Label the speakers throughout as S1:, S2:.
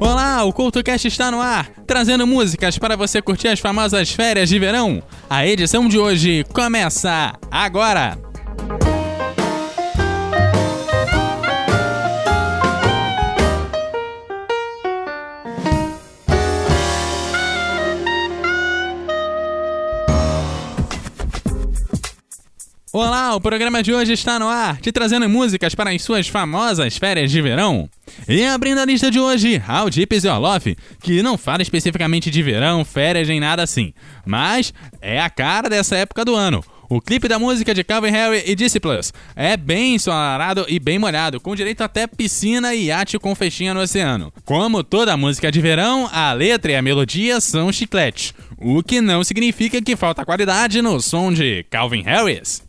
S1: Olá, o CultoCast está no ar, trazendo músicas para você curtir as famosas férias de verão. A edição de hoje começa agora! Olá, o programa de hoje está no ar, te trazendo músicas para as suas famosas férias de verão. E abrindo a lista de hoje, How Deep Is Your Love, que não fala especificamente de verão, férias nem nada assim, mas é a cara dessa época do ano. O clipe da música de Calvin Harry e Disciples é bem ensolarado e bem molhado, com direito até piscina e iate com festinha no oceano. Como toda música de verão, a letra e a melodia são chiclete, o que não significa que falta qualidade no som de Calvin Harris.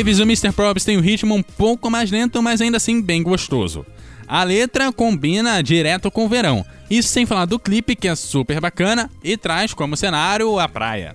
S1: Waves, o Mr. Probs tem um ritmo um pouco mais lento, mas ainda assim bem gostoso. A letra combina direto com o verão, isso sem falar do clipe que é super bacana e traz como cenário a praia.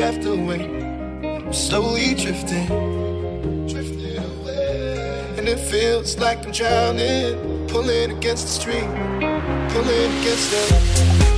S2: after wave. I'm slowly drifting, drifting away. And it feels like I'm drowning, pulling against the stream, pulling against the.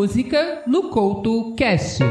S3: Música no Couto Cast.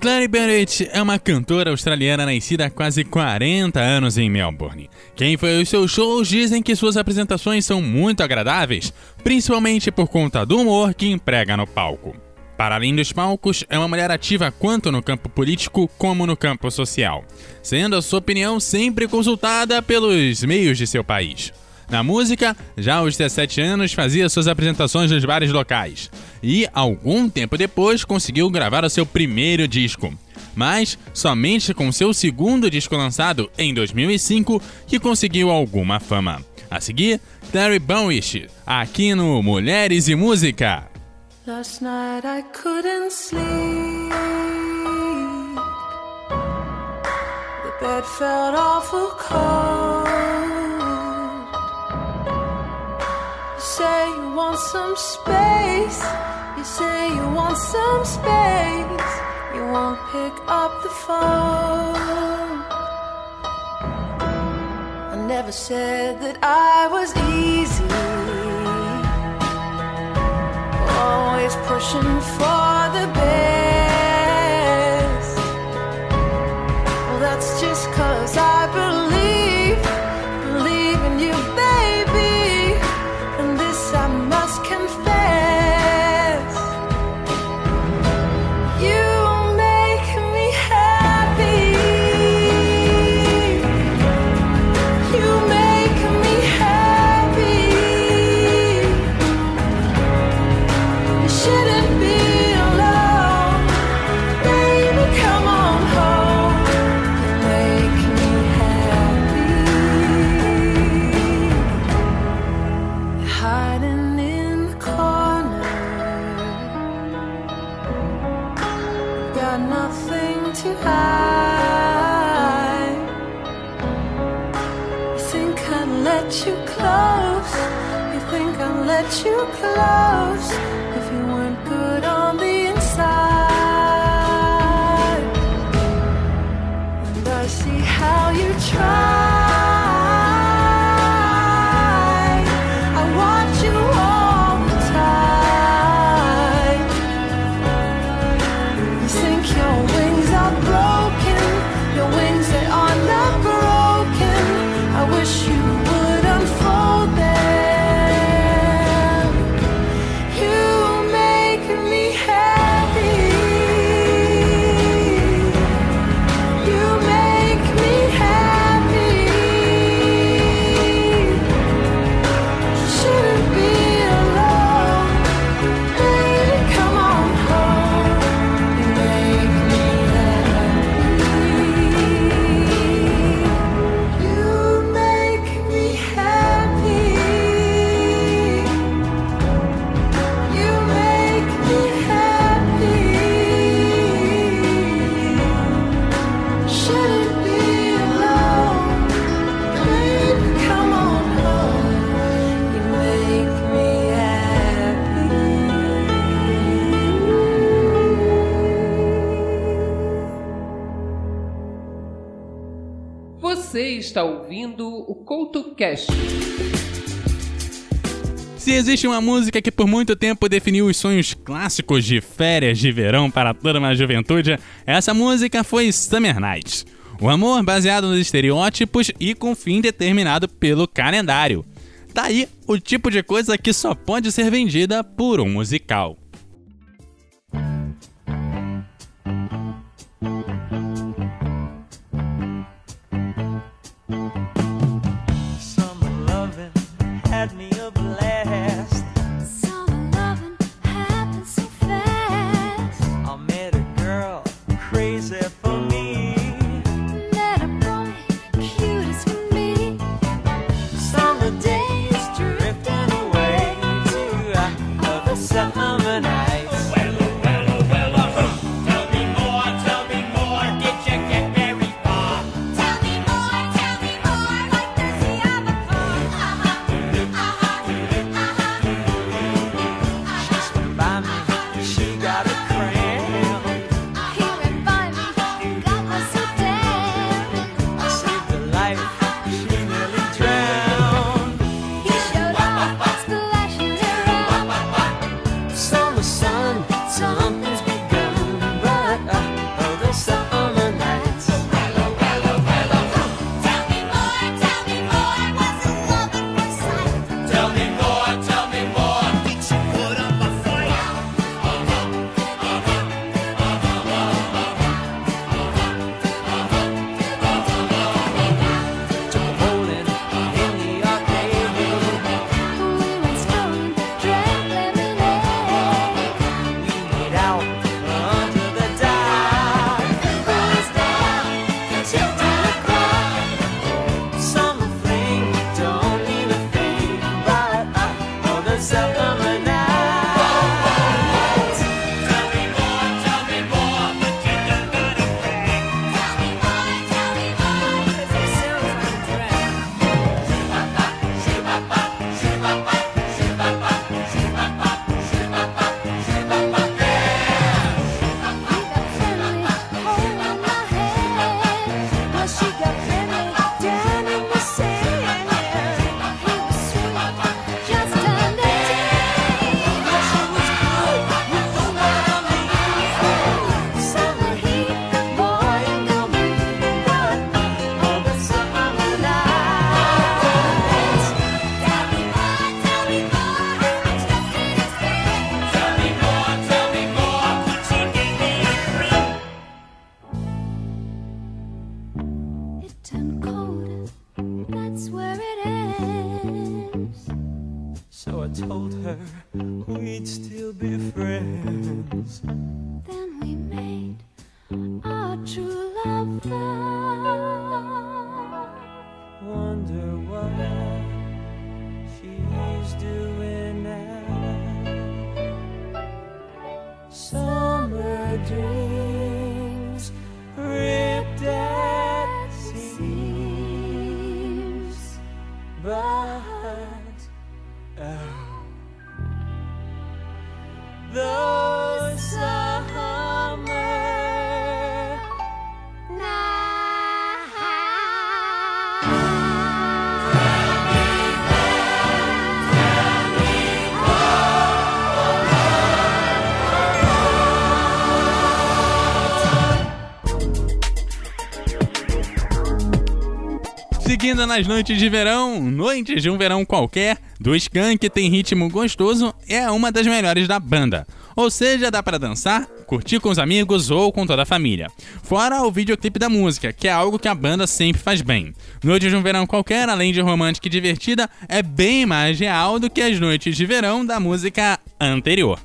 S4: Clary Barrett é uma cantora australiana nascida há quase 40 anos em Melbourne. Quem foi aos seus shows dizem que suas apresentações são muito agradáveis, principalmente por conta do humor que emprega no palco. Para além dos palcos, é uma mulher ativa tanto no campo político como no campo social, sendo a sua opinião sempre consultada pelos meios de seu país. Na música, já aos 17 anos fazia suas apresentações nos bares locais e, algum tempo depois, conseguiu gravar o seu primeiro disco. Mas somente com seu segundo disco lançado em 2005 que conseguiu alguma fama. A seguir, Terry Bowish, aqui no Mulheres e Música.
S1: Last night I couldn't sleep. The bed felt awful cold. Some space. You say you want some space. You won't pick up the phone. I never said that I was easy always pushing for the best.
S3: Você está ouvindo o CoutoCast.
S4: Se existe uma música que por muito tempo definiu os sonhos clássicos de férias de verão para toda uma juventude, essa música foi Summer Nights. O amor baseado nos estereótipos e com fim determinado pelo calendário. Tá Daí o tipo de coisa que só pode ser vendida por um musical.
S5: summer
S6: night.
S4: Seguindo nas noites de verão, noites de um verão qualquer, do Skank tem ritmo gostoso é uma das melhores da banda. Ou seja, dá pra dançar, curtir com os amigos ou com toda a família. Fora o videoclipe da música, que é algo que a banda sempre faz bem. Noites de um verão qualquer, além de romântica e divertida, é bem mais real do que as noites de verão da música anterior.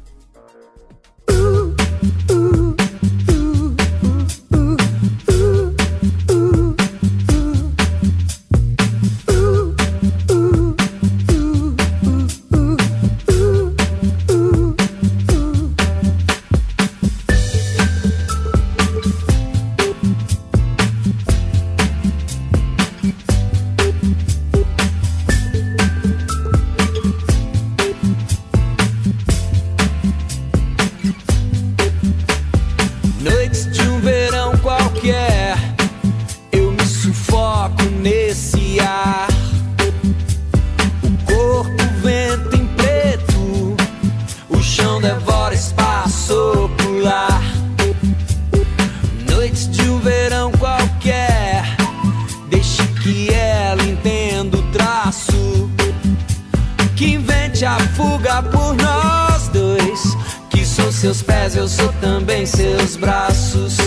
S6: Que invente a fuga por nós dois. Que sou seus pés, eu sou também seus braços.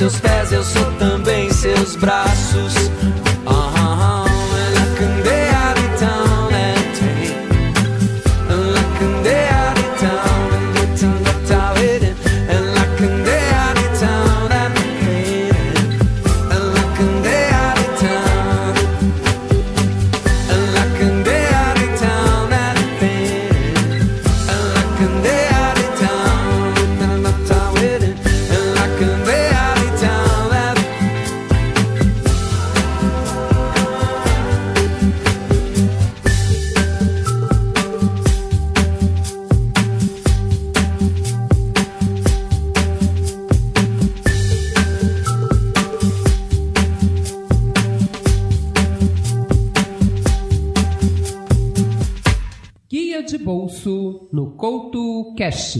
S6: Seus pés, eu sou também seus braços.
S3: Guia de bolso no Couto Cash.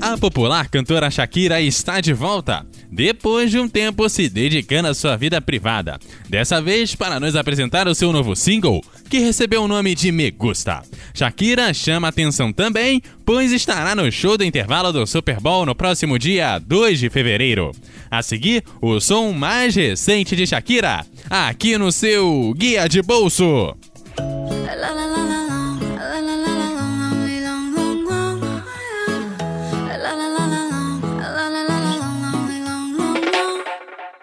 S4: A popular cantora Shakira está de volta, depois de um tempo se dedicando à sua vida privada. Dessa vez para nos apresentar o seu novo single, que recebeu o nome de Me Gusta. Shakira chama atenção também, pois estará no show do intervalo do Super Bowl no próximo dia 2 de fevereiro. A seguir, o som mais recente de Shakira, aqui no seu Guia de Bolso.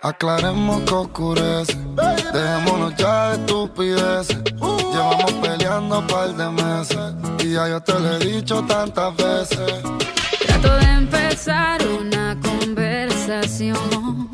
S7: Aclaremos que oscurece. Dejémonos ya de estupideces. Llevamos peleando un par de meses. Y ya yo te lo he dicho tantas veces.
S8: Trato de empezar una conversación.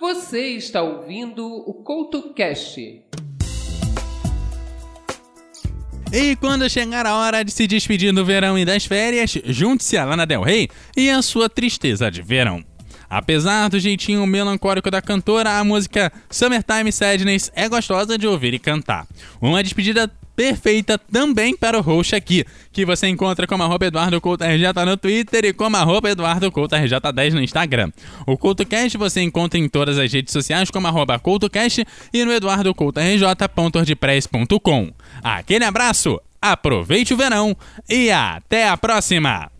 S3: Você está ouvindo o CoutoCast.
S4: E quando chegar a hora de se despedir do verão e das férias, junte-se a Lana Del Rey e a sua tristeza de verão. Apesar do jeitinho melancólico da cantora, a música Summertime Sadness é gostosa de ouvir e cantar. Uma despedida perfeita também para o roxo aqui, que você encontra como arroba Eduardo Couto RJ no Twitter e como arroba Eduardo Couto RJ10 no Instagram. O CoutoCast você encontra em todas as redes sociais como arroba CoutoCast e no eduardocoutorj.ordpress.com. Aquele abraço, aproveite o verão e até a próxima!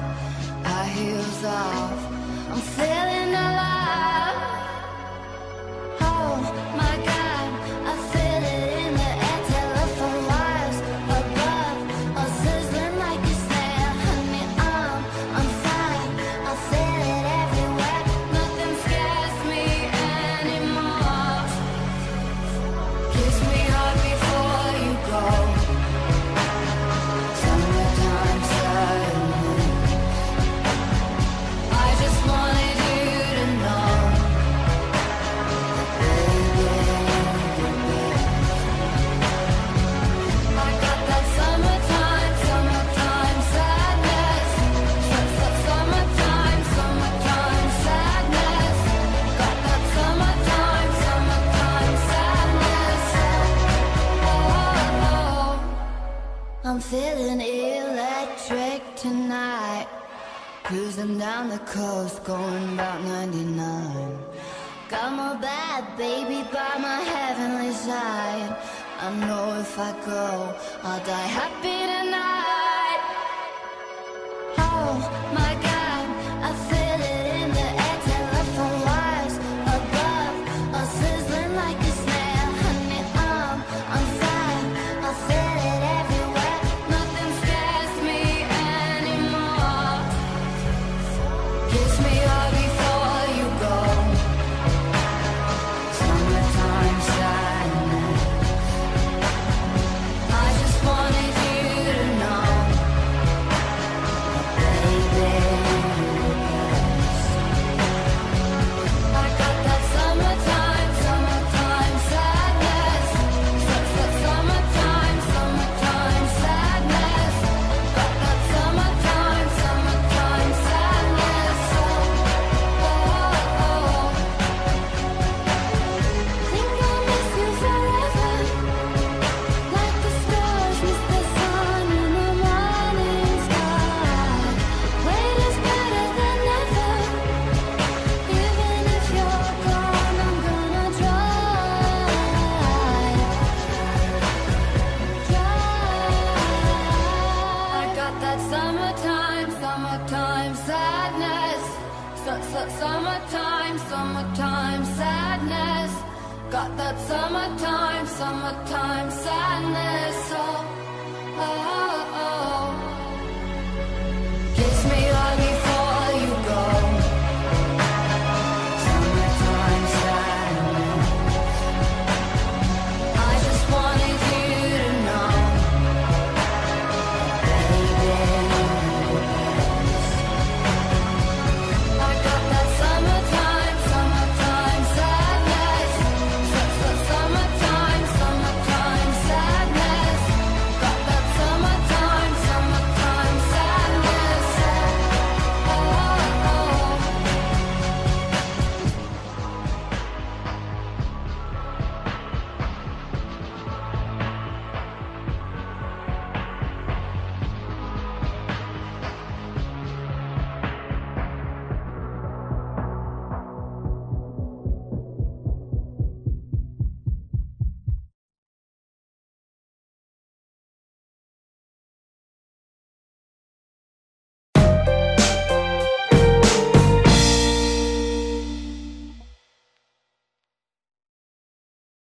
S9: heels off. I'm feeling alive.